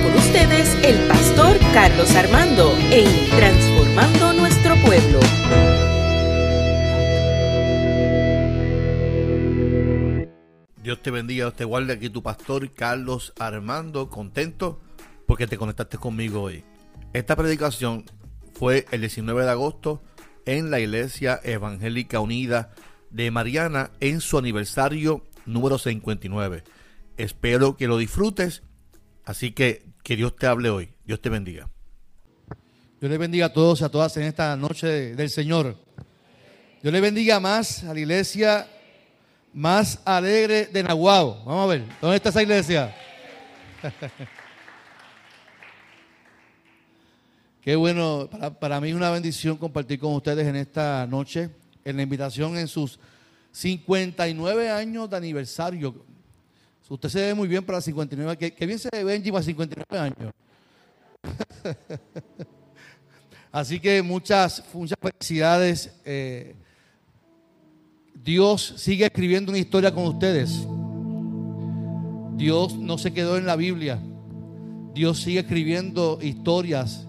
con ustedes el pastor Carlos Armando en Transformando Nuestro Pueblo. Dios te bendiga, Dios te guarde aquí tu pastor Carlos Armando, contento porque te conectaste conmigo hoy. Esta predicación fue el 19 de agosto en la Iglesia Evangélica Unida de Mariana en su aniversario número 59. Espero que lo disfrutes, así que que Dios te hable hoy. Dios te bendiga. Dios le bendiga a todos y a todas en esta noche del Señor. Dios le bendiga más a la iglesia más alegre de Nahuatl. Vamos a ver, ¿dónde está esa iglesia? Qué bueno, para, para mí es una bendición compartir con ustedes en esta noche, en la invitación en sus 59 años de aniversario. Usted se ve muy bien para 59, que, que bien se ve Benji para 59 años. Así que muchas, muchas felicidades. Eh, Dios sigue escribiendo una historia con ustedes. Dios no se quedó en la Biblia. Dios sigue escribiendo historias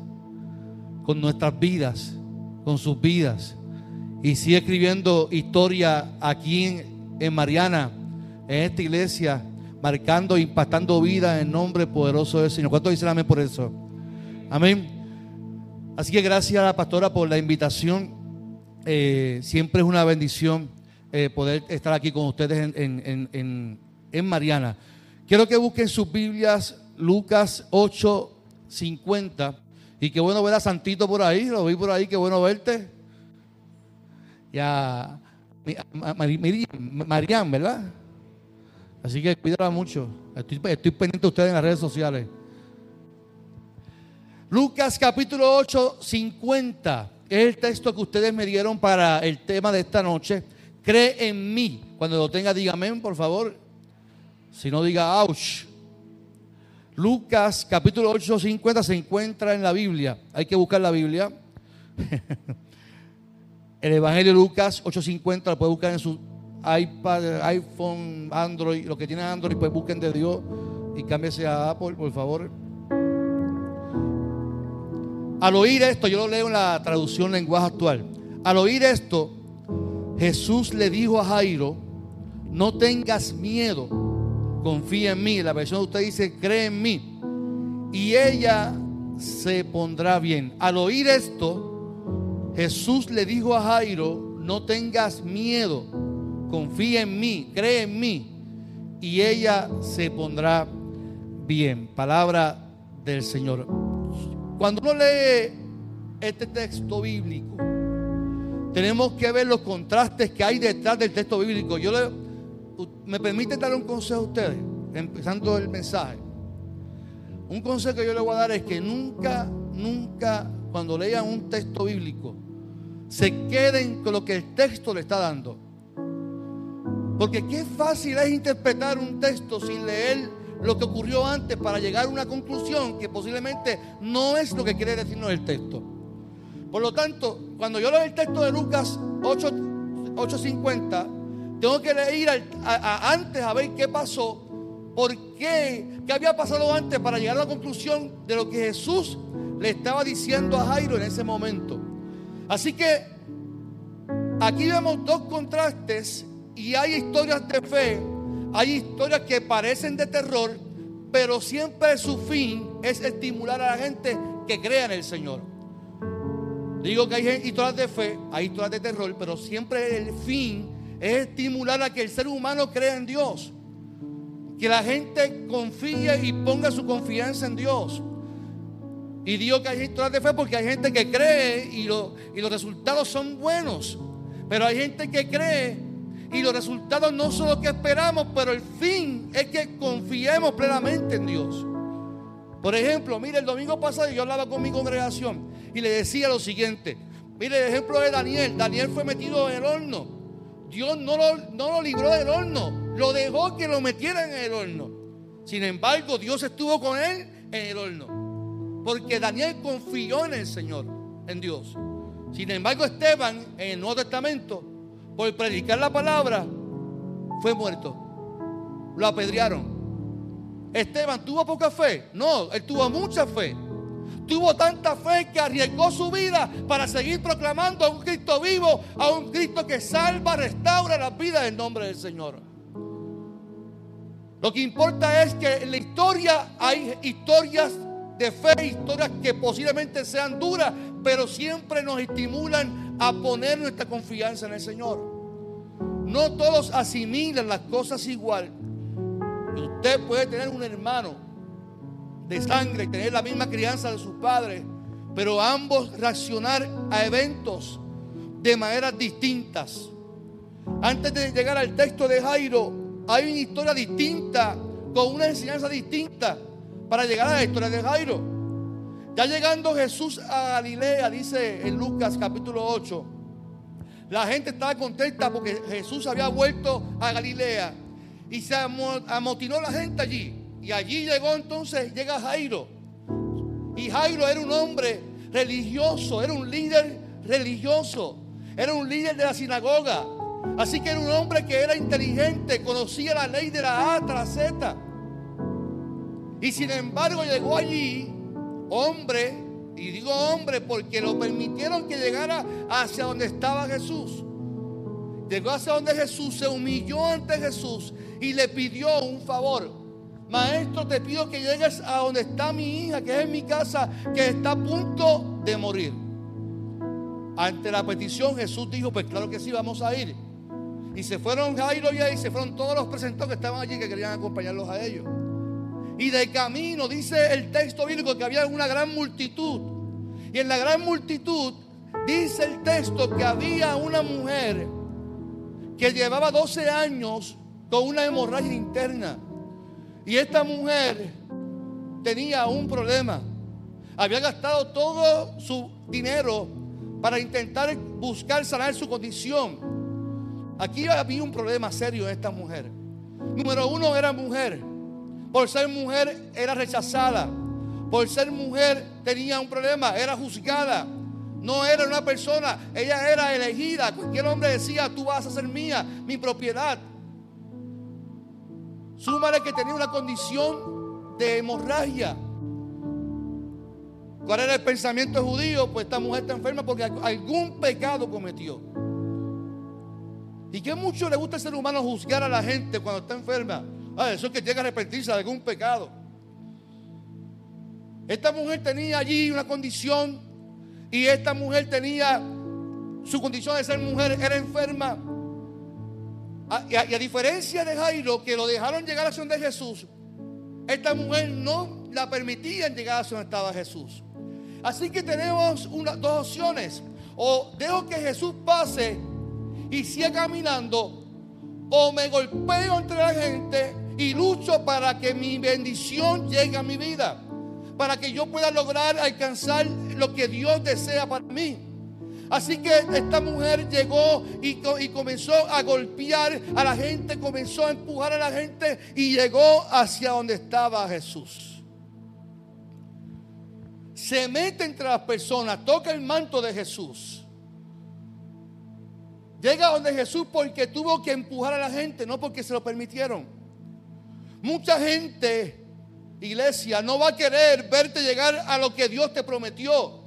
con nuestras vidas, con sus vidas. Y sigue escribiendo historia aquí en, en Mariana, en esta iglesia, marcando, impactando vida en nombre poderoso del Señor. ¿Cuántos dicen amén por eso? Amén. Así que gracias a la pastora por la invitación. Eh, siempre es una bendición eh, poder estar aquí con ustedes en, Mariana. Quiero que busquen sus Biblias, Lucas 8, 50. Y qué bueno ver a Santito por ahí, lo vi por ahí, qué bueno verte. Y a, Mariam, ¿verdad? Así que cuídala mucho. Estoy, pendiente de ustedes en las redes sociales. Lucas capítulo 8, 50. Es el texto que ustedes me dieron para el tema de esta noche. Cree en mí. Cuando lo tenga, diga amén, por favor. Si no, diga ouch. Lucas capítulo 8, 50 se encuentra en la Biblia. Hay que buscar la Biblia. el Evangelio de Lucas 8.50 lo puede buscar en su iPad, iPhone, Android. Los que tienen Android, pues busquen de Dios y cámbiese a Apple, por favor. Al oír esto, yo lo leo en la traducción lenguaje actual. Al oír esto, Jesús le dijo a Jairo, no tengas miedo, confía en mí. La versión de usted dice, cree en mí. Y ella se pondrá bien. Al oír esto, Jesús le dijo a Jairo, no tengas miedo, confía en mí, cree en mí. Y ella se pondrá bien. Palabra del Señor. Cuando uno lee este texto bíblico, tenemos que ver los contrastes que hay detrás del texto bíblico. Yo le, me permite dar un consejo a ustedes, empezando el mensaje. Un consejo que yo le voy a dar es que nunca, nunca, cuando lean un texto bíblico, se queden con lo que el texto le está dando. Porque qué fácil es interpretar un texto sin leer lo que ocurrió antes para llegar a una conclusión que posiblemente no es lo que quiere decirnos el texto. Por lo tanto, cuando yo leo el texto de Lucas 8, 8.50, tengo que ir antes a ver qué pasó, por qué, qué había pasado antes para llegar a la conclusión de lo que Jesús le estaba diciendo a Jairo en ese momento. Así que aquí vemos dos contrastes y hay historias de fe hay historias que parecen de terror, pero siempre su fin es estimular a la gente que crea en el Señor. Digo que hay historias de fe, hay historias de terror, pero siempre el fin es estimular a que el ser humano crea en Dios. Que la gente confíe y ponga su confianza en Dios. Y digo que hay historias de fe porque hay gente que cree y, y los resultados son buenos. Pero hay gente que cree y los resultados no son los que esperamos, pero el fin es que confiemos plenamente en Dios. Por ejemplo, mire, el domingo pasado yo hablaba con mi congregación y le decía lo siguiente. Mire el ejemplo de Daniel. Daniel fue metido en el horno. Dios no lo, no lo libró del horno. Lo dejó que lo metieran en el horno. Sin embargo, Dios estuvo con él en el horno. Porque Daniel confió en el Señor, en Dios. Sin embargo, Esteban en el Nuevo Testamento por predicar la palabra, fue muerto. Lo apedrearon. Esteban tuvo poca fe. No, él tuvo mucha fe. Tuvo tanta fe que arriesgó su vida para seguir proclamando a un Cristo vivo, a un Cristo que salva, restaura la vida en nombre del Señor. Lo que importa es que en la historia hay historias de fe, historias que posiblemente sean duras, pero siempre nos estimulan a poner nuestra confianza en el Señor. No todos asimilan las cosas igual. Usted puede tener un hermano de sangre y tener la misma crianza de sus padres, pero ambos reaccionar a eventos de maneras distintas. Antes de llegar al texto de Jairo, hay una historia distinta, con una enseñanza distinta para llegar a la historia de Jairo. Ya llegando Jesús a Galilea, dice en Lucas capítulo 8, la gente estaba contenta porque Jesús había vuelto a Galilea y se amotinó la gente allí. Y allí llegó entonces, llega Jairo. Y Jairo era un hombre religioso, era un líder religioso, era un líder de la sinagoga. Así que era un hombre que era inteligente, conocía la ley de la A la Z. Y sin embargo llegó allí, hombre, y digo hombre porque lo permitieron que llegara hacia donde estaba Jesús. Llegó hacia donde Jesús, se humilló ante Jesús y le pidió un favor. Maestro, te pido que llegues a donde está mi hija, que es en mi casa, que está a punto de morir. Ante la petición Jesús dijo, pues claro que sí, vamos a ir. Y se fueron Jairo y ahí, se fueron todos los presentados que estaban allí que querían acompañarlos a ellos. Y de camino dice el texto bíblico que había una gran multitud. Y en la gran multitud dice el texto que había una mujer que llevaba 12 años con una hemorragia interna. Y esta mujer tenía un problema. Había gastado todo su dinero para intentar buscar sanar su condición. Aquí había un problema serio en esta mujer. Número uno era mujer. Por ser mujer era rechazada. Por ser mujer tenía un problema, era juzgada. No era una persona, ella era elegida. Cualquier hombre decía, tú vas a ser mía, mi propiedad. Súmale que tenía una condición de hemorragia. ¿Cuál era el pensamiento judío? Pues esta mujer está enferma porque algún pecado cometió. Y que mucho le gusta al ser humano juzgar a la gente cuando está enferma. Ah, eso es que llega a arrepentirse de algún pecado. Esta mujer tenía allí una condición y esta mujer tenía su condición de ser mujer, era enferma. Y, a, diferencia de Jairo, que lo dejaron llegar a donde Jesús, esta mujer no la permitían llegar a donde estaba Jesús. Así que tenemos dos opciones. O dejo que Jesús pase y siga caminando, o me golpeo entre la gente y lucho para que mi bendición llegue a mi vida, para que yo pueda lograr alcanzar lo que Dios desea para mí. Así que esta mujer llegó y, y, comenzó a golpear a la gente, comenzó a empujar a la gente y llegó hacia donde estaba Jesús. Se mete entre las personas, toca el manto de Jesús. Llega donde Jesús porque tuvo que empujar a la gente, no porque se lo permitieron. Mucha gente, iglesia, no va a querer verte llegar a lo que Dios te prometió.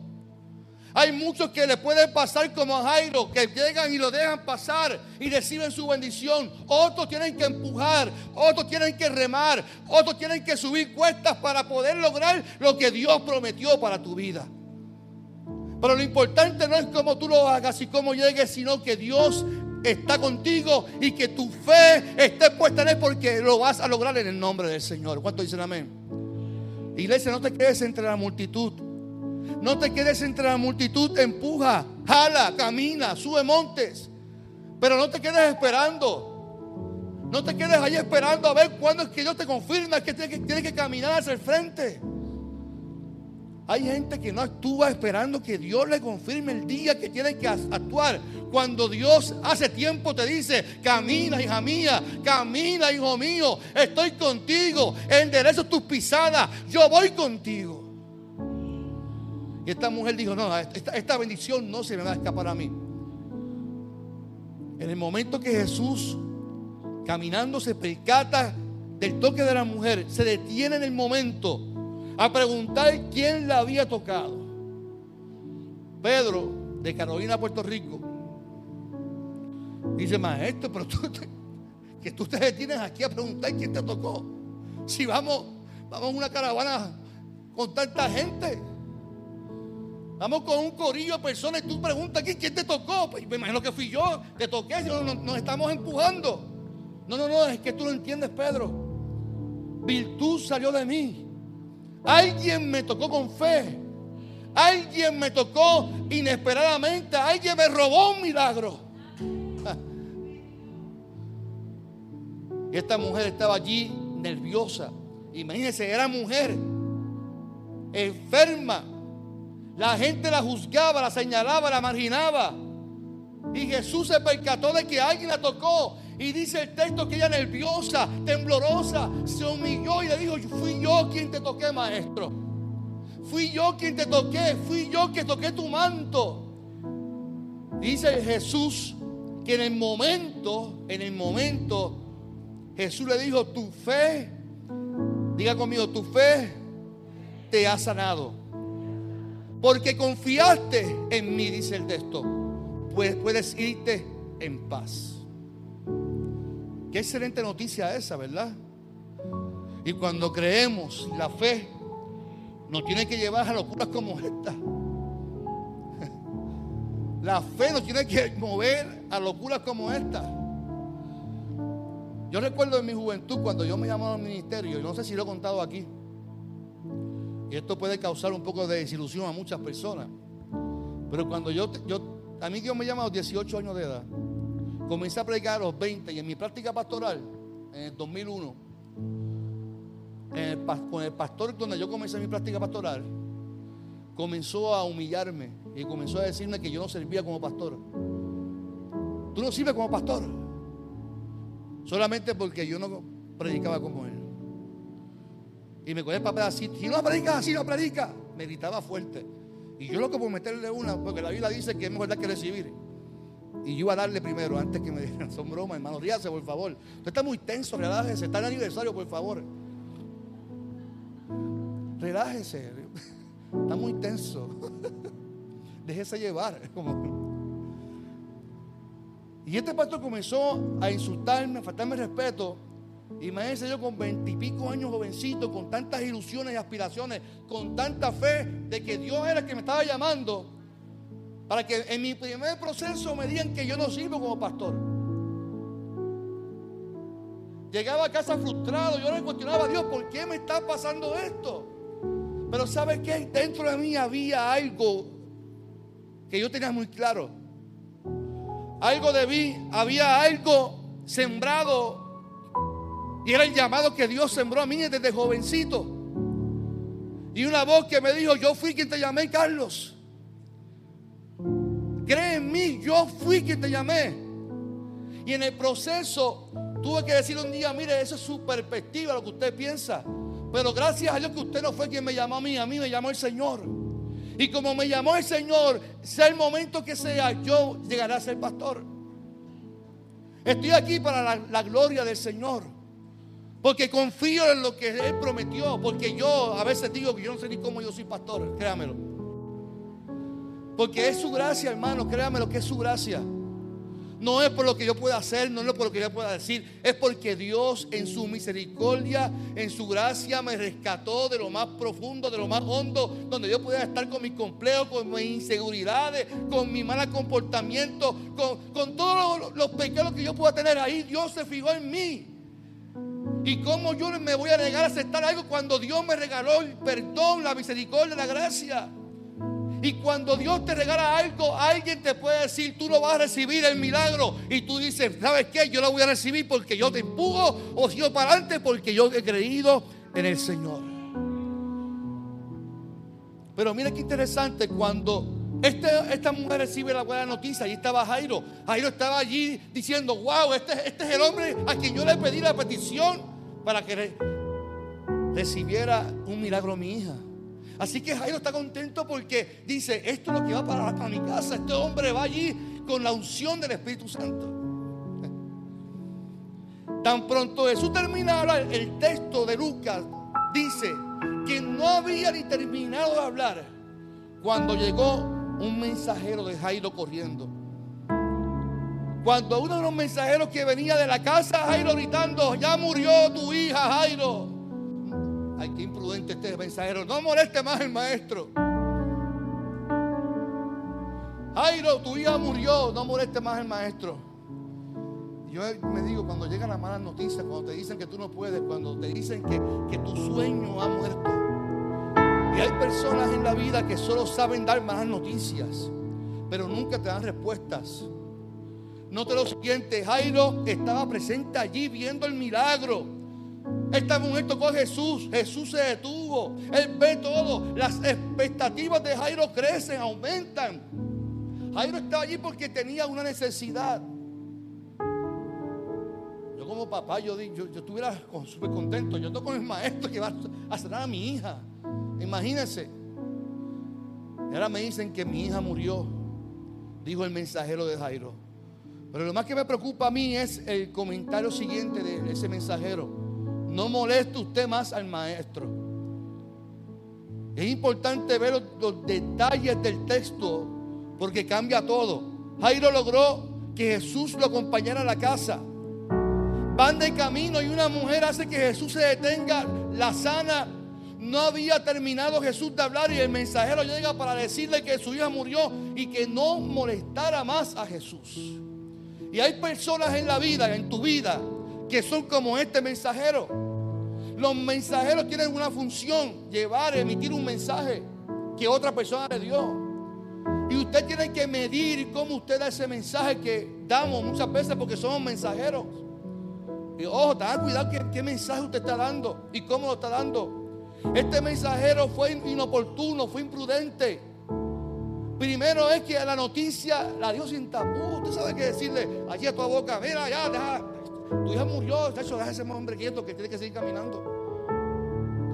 Hay muchos que le pueden pasar como a Jairo, que llegan y lo dejan pasar y reciben su bendición. Otros tienen que empujar, otros tienen que remar, otros tienen que subir cuestas para poder lograr lo que Dios prometió para tu vida. Pero lo importante no es cómo tú lo hagas y cómo llegues, sino que Dios está contigo y que tu fe esté puesta en Él porque lo vas a lograr en el nombre del Señor. ¿Cuánto dicen amén? Iglesia, no te quedes entre la multitud. No te quedes entre la multitud. Empuja, jala, camina, sube montes. Pero no te quedes esperando. No te quedes ahí esperando a ver cuándo es que Dios te confirma que tienes que, tienes que caminar hacia el frente. Hay gente que no actúa esperando que Dios le confirme el día que tiene que actuar. Cuando Dios hace tiempo te dice, camina hija mía, camina hijo mío, estoy contigo, enderezo tus pisadas, yo voy contigo. Y esta mujer dijo, no, esta, esta bendición no se me va a escapar a mí. En el momento que Jesús, caminando, se percata del toque de la mujer, se detiene en el momento a preguntar quién la había tocado. Pedro, de Carolina, Puerto Rico, dice, maestro, pero tú, que tú te detienes aquí a preguntar quién te tocó. Si vamos, vamos en una caravana con tanta gente. Vamos con un corillo de personas y tú preguntas aquí quién te tocó. Pues me imagino que fui yo, te toqué, nos, estamos empujando. No, no, no, es que tú lo entiendes, Pedro. Virtud salió de mí. Alguien me tocó con fe. Alguien me tocó inesperadamente. Alguien me robó un milagro. Y esta mujer estaba allí nerviosa. Imagínense, era mujer enferma. La gente la juzgaba, la señalaba, la marginaba. Y Jesús se percató de que alguien la tocó. Y dice el texto que ella nerviosa, temblorosa, se humilló y le dijo, fui yo quien te toqué, maestro. Fui yo quien te toqué, fui yo quien toqué tu manto. Dice Jesús que en el momento, en el momento, Jesús le dijo, tu fe, diga conmigo, tu fe te ha sanado. Porque confiaste en mí, dice el texto. Pues puedes irte en paz. Qué excelente noticia esa, ¿verdad? Y cuando creemos, la fe nos tiene que llevar a locuras como esta. La fe nos tiene que mover a locuras como esta. Yo recuerdo en mi juventud cuando yo me llamaba al ministerio, y no sé si lo he contado aquí, y esto puede causar un poco de desilusión a muchas personas, pero cuando yo, yo a mí Dios me llama a los 18 años de edad, comencé a predicar a los 20 y en mi práctica pastoral, en el 2001, con el pastor donde yo comencé mi práctica pastoral, comenzó a humillarme y comenzó a decirme que yo no servía como pastor. Tú no sirves como pastor. Solamente porque yo no predicaba como él. Y me cogía el papel así. Si no predica, así no predica. Me gritaba fuerte. Y yo lo que por meterle una, porque la Biblia dice que es mejor dar que recibir. Y yo iba a darle primero antes que me dijeran, son bromas, hermano. Ríase, por favor. Usted está muy tenso, relájese. Está en aniversario, por favor. Relájese. Está muy tenso. Déjese llevar. Y este pastor comenzó a insultarme, a faltarme respeto. Imagínense yo con veintipico años jovencito, con tantas ilusiones y aspiraciones, con tanta fe de que Dios era el que me estaba llamando, para que en mi primer proceso me digan que yo no sirvo como pastor. Llegaba a casa frustrado, yo le cuestionaba a Dios, ¿por qué me está pasando esto? Pero ¿sabe qué? Dentro de mí había algo que yo tenía muy claro. Algo de mí, había algo sembrado y era el llamado que Dios sembró a mí desde jovencito. Y una voz que me dijo, yo fui quien te llamé, Carlos. Cree en mí, yo fui quien te llamé. Y en el proceso tuve que decir un día, mire, esa es su perspectiva, lo que usted piensa. Pero gracias a Dios que usted no fue quien me llamó a mí, a mí me llamó el Señor. Y como me llamó el Señor, sea el momento que sea, yo llegaré a ser pastor. Estoy aquí para la, la gloria del Señor. Porque confío en lo que Él prometió. Porque yo a veces digo que yo no sé ni cómo yo soy pastor. Créamelo. Porque es su gracia, hermano. Créamelo que es su gracia. No es por lo que yo pueda hacer, no es por lo que yo pueda decir. Es porque Dios en su misericordia, en su gracia me rescató de lo más profundo, de lo más hondo, donde yo pudiera estar con mis complejos, con mis inseguridades, con mi mal comportamiento, con, con todos los, los pecados que yo pueda tener ahí. Dios se fijó en mí. ¿Y cómo yo me voy a negar a aceptar algo cuando Dios me regaló el perdón, la misericordia, la gracia? Y cuando Dios te regala algo, alguien te puede decir, tú no vas a recibir el milagro. Y tú dices, ¿sabes qué? Yo lo voy a recibir porque yo te empujo o sigo para adelante porque yo he creído en el Señor. Pero mira qué interesante cuando este, esta mujer recibe la buena noticia. Ahí estaba Jairo. Jairo estaba allí diciendo, wow, este, este es el hombre a quien yo le pedí la petición para que recibiera un milagro mi hija. Así que Jairo está contento porque dice, esto es lo que va para, para mi casa. Este hombre va allí con la unción del Espíritu Santo. Tan pronto Jesús termina de hablar, el texto de Lucas dice que no había ni terminado de hablar cuando llegó un mensajero de Jairo corriendo. Cuando uno de los mensajeros que venía de la casa, Jairo gritando, ya murió tu hija, Jairo. Ay, qué imprudente este mensajero. No moleste más el maestro. Jairo, tu hija murió. No moleste más el maestro. Yo me digo, cuando llegan las malas noticias, cuando te dicen que tú no puedes, cuando te dicen que, que tu sueño ha muerto. Y hay personas en la vida que solo saben dar malas noticias, pero nunca te dan respuestas. Note lo siguiente, Jairo estaba presente allí viendo el milagro. Esta mujer tocó a Jesús, Jesús se detuvo, él ve todo, las expectativas de Jairo crecen, aumentan. Jairo estaba allí porque tenía una necesidad. Yo como papá, yo, yo, yo estuviera súper contento, yo toco con el maestro que va a sanar a mi hija. Imagínense. Y ahora me dicen que mi hija murió, dijo el mensajero de Jairo. Pero lo más que me preocupa a mí es el comentario siguiente de ese mensajero. No moleste usted más al maestro. Es importante ver los, detalles del texto porque cambia todo. Jairo logró que Jesús lo acompañara a la casa. Van de camino y una mujer hace que Jesús se detenga, la sana. No había terminado Jesús de hablar y el mensajero llega para decirle que su hija murió y que no molestara más a Jesús. Y hay personas en la vida, en tu vida, que son como este mensajero los mensajeros tienen una función, llevar, emitir un mensaje que otra persona le dio. Y usted tiene que medir cómo usted da ese mensaje que damos muchas veces porque somos mensajeros. Y ojo, tenga cuidado qué, qué mensaje usted está dando y cómo lo está dando. Este mensajero fue inoportuno, fue imprudente. Primero es que la noticia la dio sin tabú. Usted sabe qué decirle allí a tu boca, mira, ya, deja, tu hija murió, hecho, deja ese hombre quieto que tiene que seguir caminando.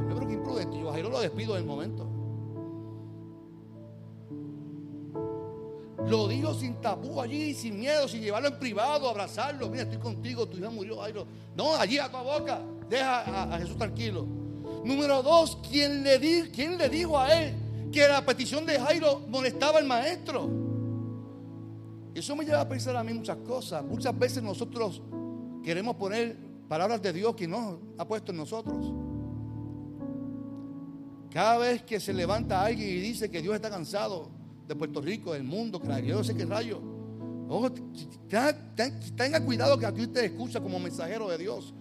Yo creo que imprudente. Yo a Jairo lo despido en el momento. Lo dijo sin tabú allí, sin miedo, sin llevarlo en privado, abrazarlo. Mira, estoy contigo, tu hija murió, Jairo. No, allí a tu boca. Deja a, Jesús tranquilo. Número dos, ¿quién le, di, ¿quién le dijo a él que la petición de Jairo molestaba al maestro? Eso me lleva a pensar a mí muchas cosas. Muchas veces nosotros Queremos poner palabras de Dios que no ha puesto en nosotros. Cada vez que se levanta alguien y dice que Dios está cansado de Puerto Rico, del mundo, que yo sé qué rayo. Ojo, tenga cuidado que aquí usted escucha como mensajero de Dios.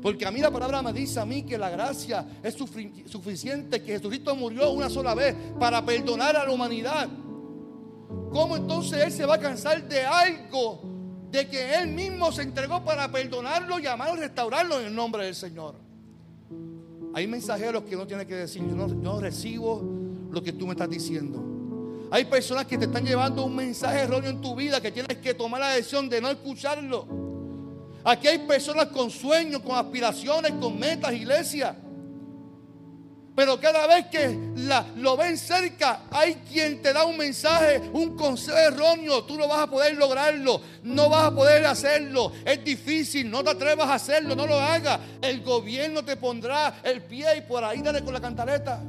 Porque a mí la palabra me dice a mí que la gracia es suficiente, que Jesucristo murió una sola vez para perdonar a la humanidad. ¿Cómo entonces Él se va a cansar de algo de que Él mismo se entregó para perdonarlo y amarlo y restaurarlo en el nombre del Señor. Hay mensajeros que no tienen que decir, yo no, recibo lo que tú me estás diciendo. Hay personas que te están llevando un mensaje erróneo en tu vida que tienes que tomar la decisión de no escucharlo. Aquí hay personas con sueños, con aspiraciones, con metas, iglesia. Pero cada vez que lo ven cerca, hay quien te da un mensaje, un consejo erróneo. Tú no vas a poder lograrlo, no vas a poder hacerlo. Es difícil, no te atrevas a hacerlo, no lo hagas. El gobierno te pondrá el pie y por ahí dale con la cantareta.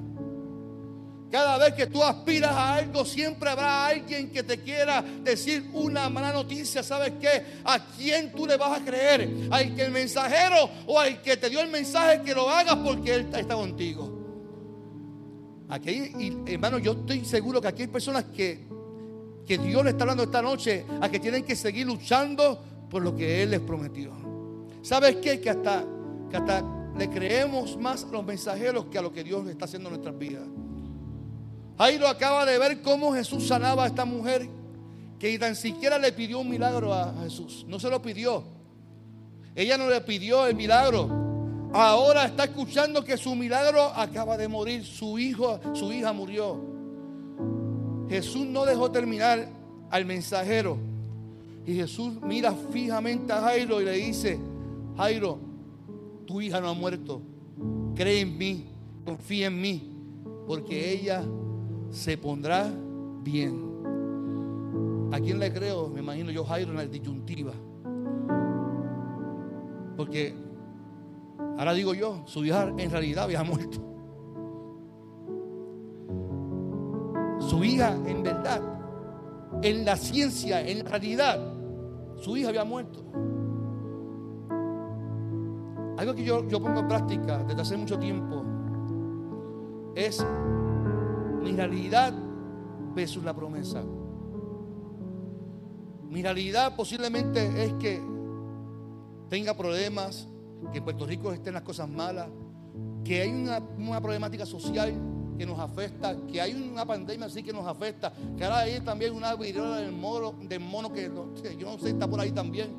Cada vez que tú aspiras a algo, siempre habrá alguien que te quiera decir una mala noticia. ¿Sabes qué? ¿A quién tú le vas a creer? ¿Al que el mensajero o al que te dio el mensaje que lo hagas porque él está contigo? Aquí hermano, yo estoy seguro que aquí hay personas que, que Dios le está hablando esta noche a que tienen que seguir luchando por lo que Él les prometió. ¿Sabes qué? Que hasta, que hasta le creemos más a los mensajeros que a lo que Dios está haciendo en nuestras vidas. lo acaba de ver cómo Jesús sanaba a esta mujer que ni tan siquiera le pidió un milagro a Jesús. No se lo pidió. Ella no le pidió el milagro ahora está escuchando que su milagro acaba de morir, su hijo, su hija murió. Jesús no dejó terminar al mensajero. Y Jesús mira fijamente a Jairo y le dice, Jairo, tu hija no ha muerto. Cree en mí, confía en mí, porque ella se pondrá bien. ¿A quién le creo? Me imagino yo Jairo en la disyuntiva. Porque ahora digo yo, su hija en realidad había muerto. Su hija en verdad, en la ciencia, en realidad, su hija había muerto. Algo que yo, yo pongo en práctica desde hace mucho tiempo es mi realidad versus la promesa. Mi realidad posiblemente es que tenga problemas, que en Puerto Rico estén las cosas malas, que hay una, problemática social que nos afecta, que hay una pandemia así que nos afecta, que ahora hay también una viruela del mono, del mono que, que yo no sé, está por ahí también.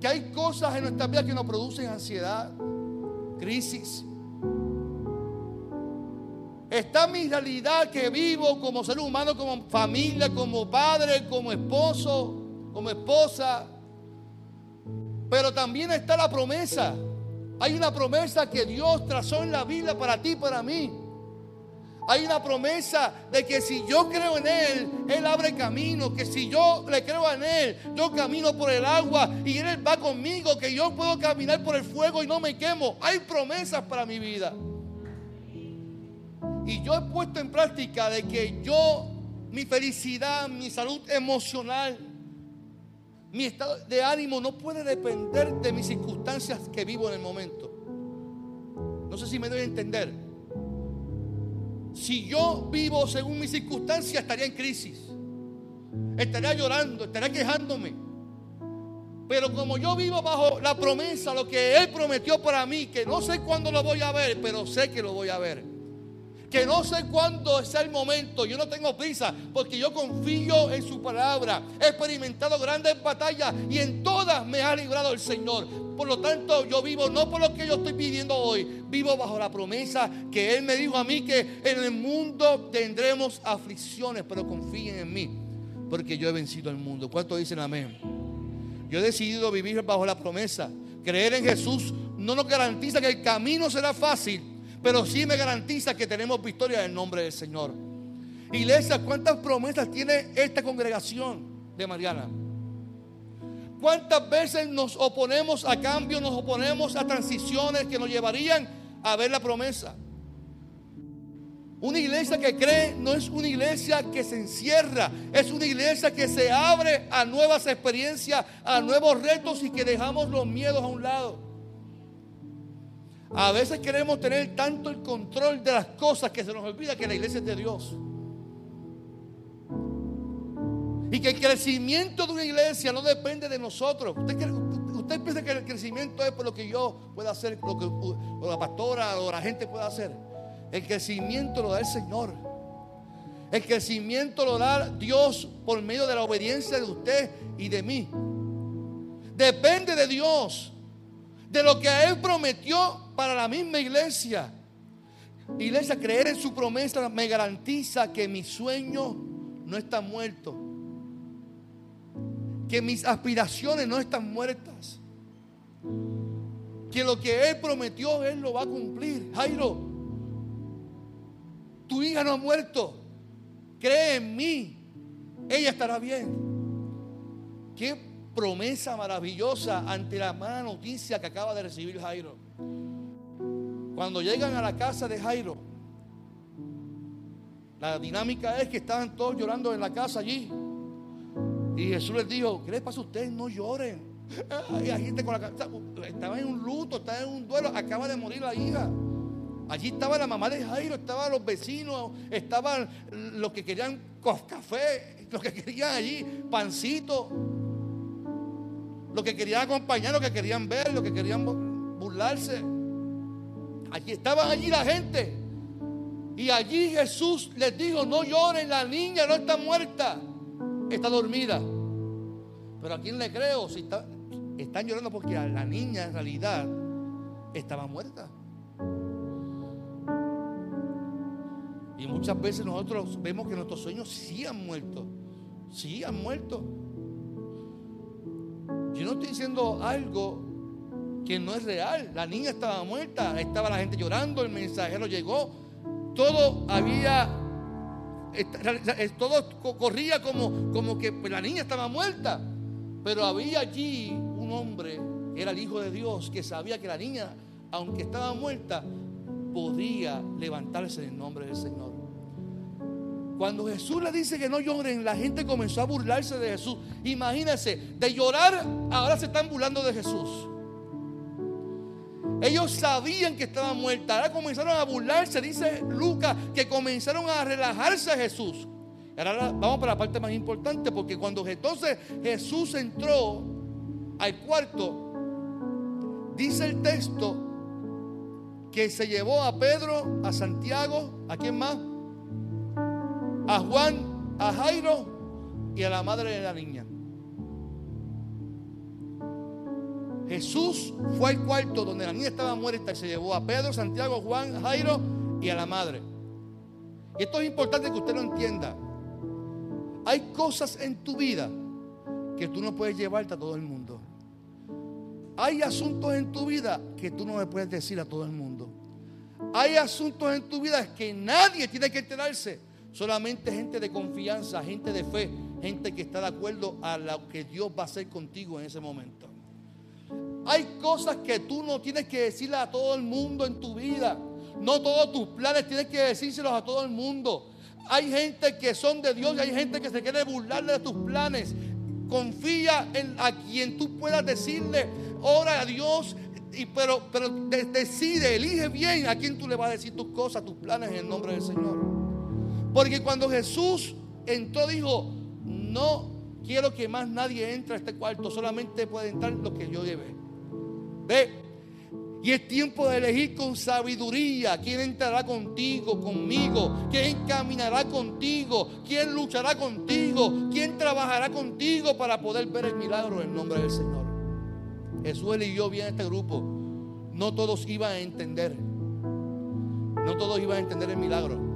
Que hay cosas en nuestra vida que nos producen ansiedad, crisis, Está mi realidad que vivo como ser humano, como familia, como padre, como esposo, como esposa. Pero también está la promesa. Hay una promesa que Dios trazó en la Biblia para ti y para mí. Hay una promesa de que si yo creo en Él, Él abre camino. Que si yo le creo en Él, yo camino por el agua y Él va conmigo. Que yo puedo caminar por el fuego y no me quemo. Hay promesas para mi vida. Y yo he puesto en práctica de que yo, mi felicidad, mi salud emocional, mi estado de ánimo no puede depender de mis circunstancias que vivo en el momento. No sé si me doy a entender. Si yo vivo según mis circunstancias, estaría en crisis. Estaría llorando, estaría quejándome. Pero como yo vivo bajo la promesa, lo que Él prometió para mí, que no sé cuándo lo voy a ver, pero sé que lo voy a ver que no sé cuándo es el momento. Yo no tengo prisa porque yo confío en su palabra. He experimentado grandes batallas y en todas me ha librado el Señor. Por lo tanto, yo vivo no por lo que yo estoy pidiendo hoy, vivo bajo la promesa que Él me dijo a mí que en el mundo tendremos aflicciones, pero confíen en mí, porque yo he vencido el mundo. ¿Cuántos dicen amén? Yo he decidido vivir bajo la promesa. Creer en Jesús no nos garantiza que el camino será fácil, pero sí me garantiza que tenemos victoria en el nombre del Señor. Iglesia, ¿cuántas promesas tiene esta congregación de Mariana? ¿Cuántas veces nos oponemos a cambios, nos oponemos a transiciones que nos llevarían a ver la promesa? Una iglesia que cree no es una iglesia que se encierra, es una iglesia que se abre a nuevas experiencias, a nuevos retos y que dejamos los miedos a un lado. A veces queremos tener tanto el control de las cosas que se nos olvida que la iglesia es de Dios. Y que el crecimiento de una iglesia no depende de nosotros. Usted, piensa que el crecimiento es por lo que yo pueda hacer, lo que la pastora o la gente pueda hacer. El crecimiento lo da el Señor. El crecimiento lo da Dios por medio de la obediencia de usted y de mí. Depende de Dios. De lo que Él prometió para la misma iglesia. Iglesia, creer en su promesa me garantiza que mi sueño no está muerto. Que mis aspiraciones no están muertas. Que lo que Él prometió, Él lo va a cumplir. Jairo, tu hija no ha muerto. Cree en mí. Ella estará bien. Qué promesa maravillosa ante la mala noticia que acaba de recibir Jairo. Cuando llegan a la casa de Jairo, la dinámica es que estaban todos llorando en la casa allí. Y Jesús les dijo, ¿qué les pasa a ustedes? No lloren. Y la gente con la estaba en un luto, estaba en un duelo, acaba de morir la hija. Allí estaba la mamá de Jairo, estaban los vecinos, estaban los que querían café, los que querían allí pancito, los que querían acompañar, los que querían ver, los que querían burlarse. Allí estaban allí la gente. Y allí Jesús les dijo, no lloren, la niña no está muerta, está dormida. Pero a quién le creo si están llorando porque la niña en realidad estaba muerta. Y muchas veces nosotros vemos que nuestros sueños sí han muerto, sí han muerto. Yo no estoy diciendo algo que no es real. La niña estaba muerta, estaba la gente llorando, el mensajero llegó, todo había, todo corría como, como que pues, la niña estaba muerta, pero había allí un hombre era el Hijo de Dios, que sabía que la niña, aunque estaba muerta, podía levantarse en el nombre del Señor. Cuando Jesús le dice que no lloren, la gente comenzó a burlarse de Jesús. Imagínense, de llorar, ahora se están burlando de Jesús. Ellos sabían que estaba muerta. Ahora comenzaron a burlarse. Dice Lucas que comenzaron a relajarse a Jesús. Ahora vamos para la parte más importante, porque cuando entonces Jesús entró al cuarto, dice el texto que se llevó a Pedro, a Santiago, ¿a quién más? A Juan, a Jairo y a la madre de la niña. Jesús fue al cuarto donde la niña estaba muerta y se llevó a Pedro, Santiago, Juan, Jairo y a la madre. Y esto es importante que usted lo entienda. Hay cosas en tu vida que tú no puedes llevarte a todo el mundo. Hay asuntos en tu vida que tú no le puedes decir a todo el mundo. Hay asuntos en tu vida que nadie tiene que enterarse. Solamente gente de confianza, gente de fe, gente que está de acuerdo a lo que Dios va a hacer contigo en ese momento. Hay cosas que tú no tienes que decirle a todo el mundo en tu vida. No todos tus planes tienes que decírselos a todo el mundo. Hay gente que son de Dios y hay gente que se quiere burlar de tus planes. Confía en a quien tú puedas decirle, ora a Dios, y, pero, pero decide, elige bien a quien tú le vas a decir tus cosas, tus planes en el nombre del Señor. Porque cuando Jesús entró, dijo, no quiero que más nadie entre a este cuarto, solamente puede entrar lo que yo lleve. Ve, y es tiempo de elegir con sabiduría quién entrará contigo, conmigo, quién caminará contigo, quién luchará contigo, quién trabajará contigo para poder ver el milagro en nombre del Señor. Jesús eligió bien este grupo. No todos iban a entender. No todos iban a entender el milagro.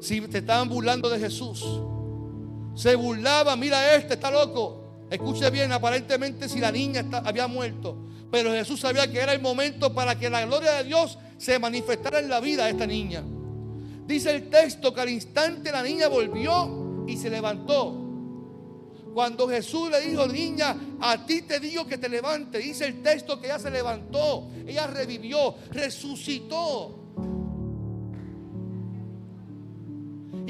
Si te estaban burlando de Jesús, se burlaba, mira este, está loco. Escuche bien, aparentemente si la niña había muerto, pero Jesús sabía que era el momento para que la gloria de Dios se manifestara en la vida de esta niña. Dice el texto que al instante la niña volvió y se levantó. Cuando Jesús le dijo, niña, a ti te digo que te levante. Dice el texto que ella se levantó, ella revivió, resucitó.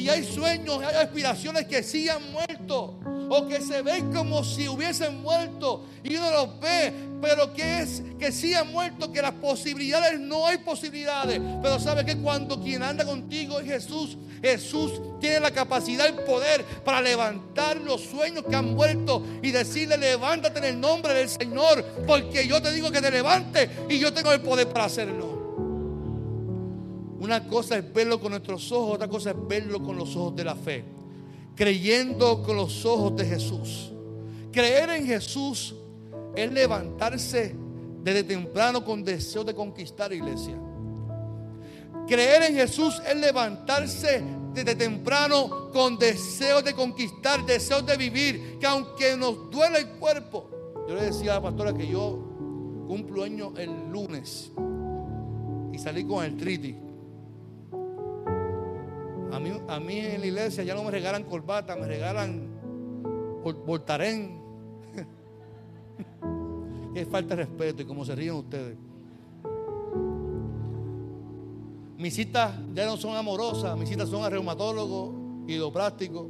Y hay sueños, hay aspiraciones que sí han muerto o que se ven como si hubiesen muerto y uno los ve, pero que es que sí han muerto, que las posibilidades no hay posibilidades. Pero sabe que cuando quien anda contigo es Jesús, Jesús tiene la capacidad, el poder para levantar los sueños que han muerto y decirle, levántate en el nombre del Señor, porque yo te digo que te levantes y yo tengo el poder para hacerlo. Una cosa es verlo con nuestros ojos, otra cosa es verlo con los ojos de la fe creyendo con los ojos de Jesús. Creer en Jesús es levantarse desde temprano con deseo de conquistar iglesia. Creer en Jesús es levantarse desde temprano con deseos de conquistar, deseos de vivir, que aunque nos duele el cuerpo, yo le decía a la pastora que yo cumplo año el lunes y salí con el triti. A mí, en la iglesia ya no me regalan corbata, me regalan voltarén. es falta de respeto y como se ríen ustedes. Mis citas ya no son amorosas, mis citas son a reumatólogo, hidroplástico.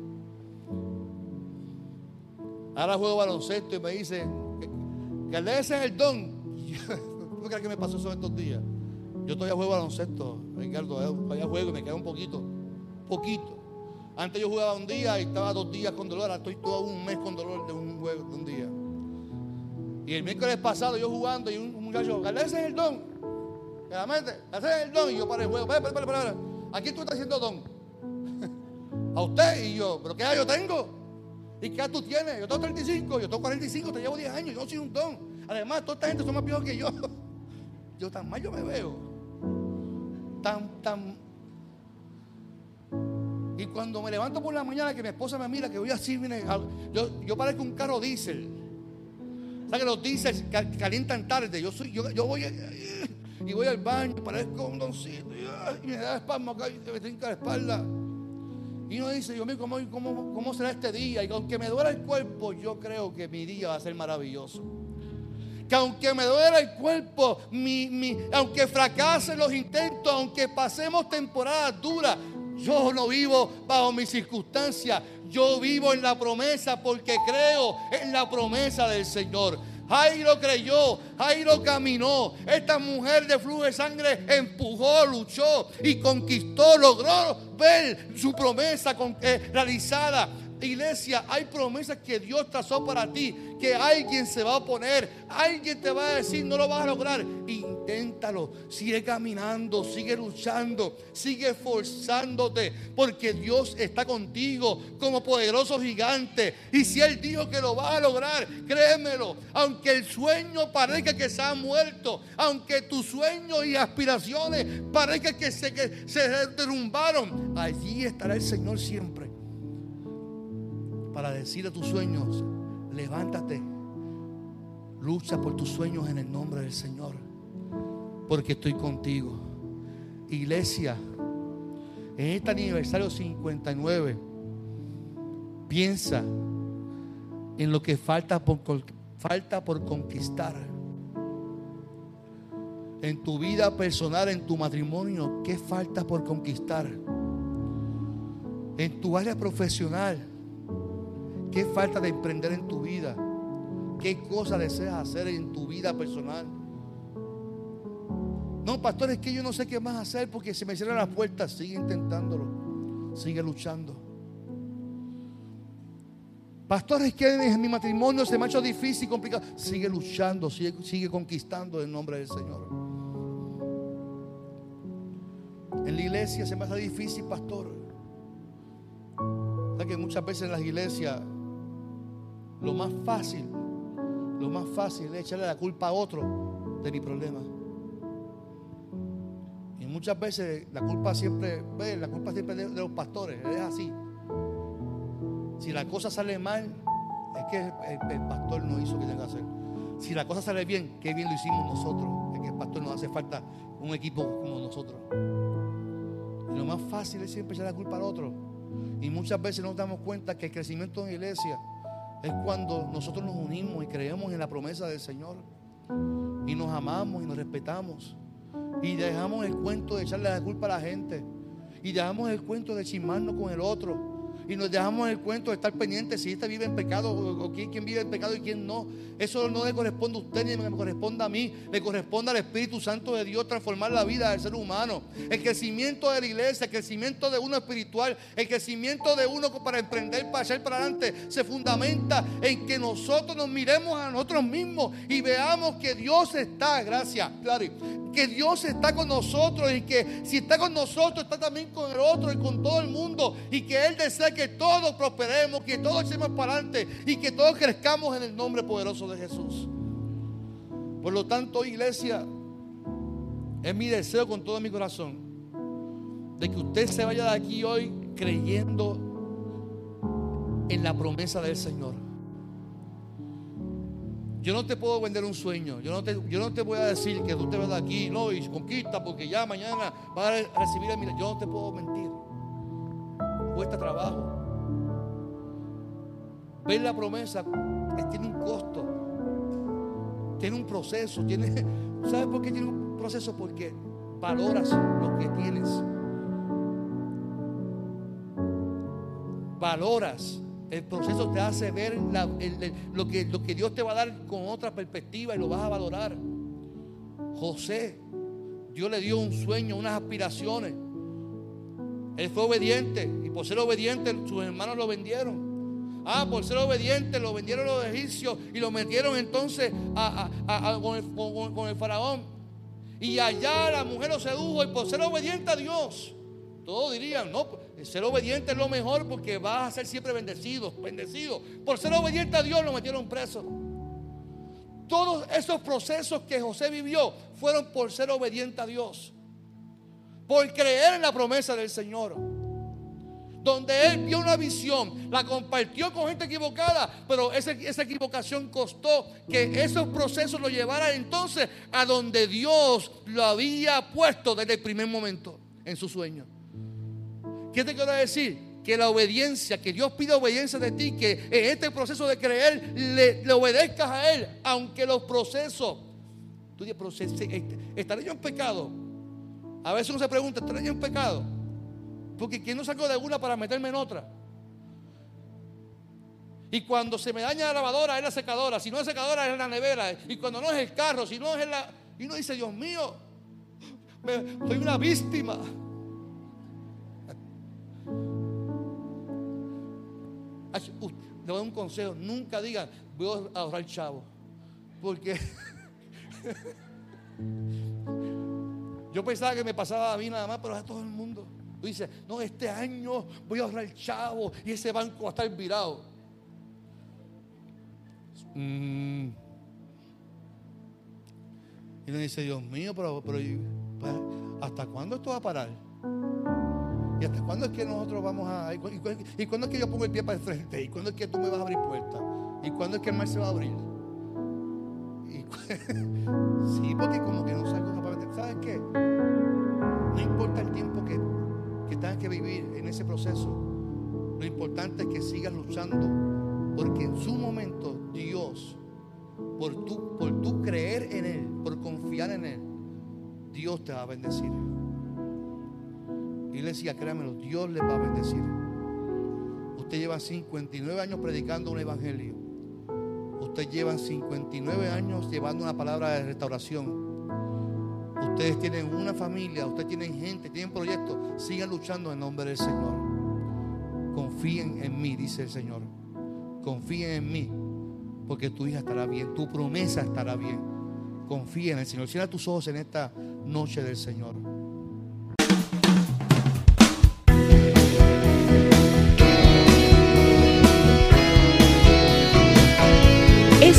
Ahora juego baloncesto y me dice que ese es el don. ¿Tú crees que me pasó eso estos días? Yo todavía juego baloncesto, Ricardo, todavía juego y me queda un poquito poquito. Antes yo jugaba un día y estaba dos días con dolor. Ahora estoy todo un mes con dolor de un juego de un día. Y el miércoles pasado yo jugando y un, muchacho, ese es el don. Realmente, ese es el don. Y yo para el juego, para, para, para, Aquí tú estás haciendo don. A usted y yo, pero ¿qué edad yo tengo? ¿Y qué edad tú tienes? Yo tengo 35, yo tengo 45, te llevo 10 años, yo soy un don. Además, toda esta gente son más viejos que yo. Yo tan mal yo me veo. Tan, tan y cuando me levanto por la mañana, que mi esposa me mira, que voy así, yo, yo parezco un carro diésel. ¿Sabes que los diésel calientan tarde? Yo, soy, yo, voy y voy al baño, parezco un doncito, y me da espasmo acá, y me trinca la espalda. Y uno dice, Dios mío, ¿cómo, cómo, será este día? Y aunque me duela el cuerpo, yo creo que mi día va a ser maravilloso. que aunque me duela el cuerpo, mi, mi, aunque fracasen los intentos, aunque pasemos temporadas duras, yo no vivo bajo mis circunstancias. Yo vivo en la promesa porque creo en la promesa del Señor. Jairo creyó, Jairo caminó. Esta mujer de flujo de sangre empujó, luchó y conquistó, logró ver su promesa eh, realizada. Iglesia, hay promesas que Dios trazó para ti, que alguien se va a oponer, alguien te va a decir, no lo vas a lograr. Inténtalo, sigue caminando, sigue luchando, sigue esforzándote, porque Dios está contigo como poderoso gigante. Y si Él dijo que lo vas a lograr, créemelo, aunque el sueño parezca que se ha muerto, aunque tus sueños y aspiraciones parezca que se, que se derrumbaron, allí estará el Señor siempre para decir a tus sueños, levántate, lucha por tus sueños en el nombre del Señor, porque estoy contigo. Iglesia, en este aniversario 59, piensa en lo que falta por, falta por conquistar. En tu vida personal, en tu matrimonio, ¿qué falta por conquistar? En tu área profesional, ¿Qué falta de emprender en tu vida? ¿Qué cosa deseas hacer en tu vida personal? No, pastor, es que yo no sé qué más hacer porque se me cierran las puertas. Sigue intentándolo. Sigue luchando. Pastor, es que en mi matrimonio se me ha hecho difícil y complicado. Sigue luchando, sigue, sigue conquistando en nombre del Señor. En la iglesia se me hace difícil, pastor. que muchas veces en las iglesias lo más fácil, lo más fácil es echarle la culpa a otro de mi problema. Y muchas veces la culpa siempre, la culpa siempre de, de los pastores, es así. Si la cosa sale mal, es que el, pastor no hizo lo que tenga que hacer. Si la cosa sale bien, qué bien lo hicimos nosotros. Es que el pastor nos hace falta un equipo como nosotros. Y lo más fácil es siempre echar la culpa al otro. Y muchas veces nos damos cuenta que el crecimiento en iglesia es cuando nosotros nos unimos y creemos en la promesa del Señor. Y nos amamos y nos respetamos. Y dejamos el cuento de echarle la culpa a la gente. Y dejamos el cuento de chismarnos con el otro y nos dejamos el cuento de estar pendientes si este vive en pecado o, quién, vive en pecado y quién no. Eso no le corresponde a usted ni me corresponde a mí. Le corresponde al Espíritu Santo de Dios transformar la vida del ser humano. El crecimiento de la iglesia, el crecimiento de uno espiritual, el crecimiento de uno para emprender, para echar para adelante, se fundamenta en que nosotros nos miremos a nosotros mismos y veamos que Dios está, gracias, claro, que Dios está con nosotros y que si está con nosotros está también con el otro y con todo el mundo y que Él desea que todos prosperemos, que todos echemos para adelante y que todos crezcamos en el nombre poderoso de Jesús. Por lo tanto, iglesia, es mi deseo con todo mi corazón de que usted se vaya de aquí hoy creyendo en la promesa del Señor. Yo no te puedo vender un sueño. Yo no te, yo no te voy a decir que tú te vas de aquí no, y conquista porque ya mañana vas a recibir el Yo no te puedo mentir. Cuesta trabajo. Ver la promesa tiene un costo. Tiene un proceso. ¿Sabes por qué tiene un proceso? Porque valoras lo que tienes. Valoras el proceso te hace ver lo que Dios te va a dar con otra perspectiva y lo vas a valorar. José, Dios le dio un sueño, unas aspiraciones. Él fue obediente y por ser obediente sus hermanos lo vendieron. Ah, por ser obediente lo vendieron los egipcios y lo metieron entonces con, el, con el faraón. Y allá la mujer lo sedujo y por ser obediente a Dios, todos dirían, no, ser obediente es lo mejor porque vas a ser siempre bendecido, bendecido. Por ser obediente a Dios lo metieron preso. Todos esos procesos que José vivió fueron por ser obediente a Dios. Por creer en la promesa del Señor. Donde él vio una visión, la compartió con gente equivocada, pero esa, equivocación costó que esos procesos lo llevaran entonces a donde Dios lo había puesto desde el primer momento en su sueyo. ¿Qué te quiero decir? que la obediencia, que Dios pide obediencia de ti, que en este proceso de creer le, obedezcas a Él, aunque los procesos, tú dices, ¿estaré yo en pecado? A veces uno se pregunta, ¿estaré yo en pecado? Porque ¿quién no sacó de una para meterme en otra? Y cuando se me daña la lavadora es la secadora, si no es secadora es la nevera, y cuando no es el carro, si no es la... Y uno dice, Dios mío, soy una víctima. Le doy un consejo, nunca digan, voy a ahorrar chavo. Porque yo pensaba que me pasaba a mí nada más, pero a todo el mundo. Tú dices, no, este año voy a ahorrar chavo y ese banco va a estar virado. Mm. Y uno dice, Dios mío, pero, pero ¿hasta cuándo esto va a parar? ¿Y hasta cuándo es que nosotros vamos a.? ¿Y, cuándo es que yo pongo el pie para el frente? ¿Y cuándo es que tú me vas a abrir puertas? ¿Y cuándo es que el mar se va a abrir? sí, porque como que no salgo capaz de. ¿Sabes qué? No importa el tiempo que, que tengas que vivir en ese proceso. Lo importante es que sigas luchando. Porque en su momento Dios, por tu, por tu creer en Él, por confiar en Él, Dios te va a bendecir. Iglesia, créanmelo, Dios les va a bendecir. Usted lleva 59 años predicando un evangelio. Usted lleva 59 años llevando una palabra de restauración. Ustedes tienen una familia, ustedes tienen gente, tienen proyectos. Sigan luchando en nombre del Señor. Confíen en mí, dice el Señor. Confíen en mí, porque tu hija estará bien, tu promesa estará bien. Confía en el Señor. Cierra tus ojos en esta noche del Señor.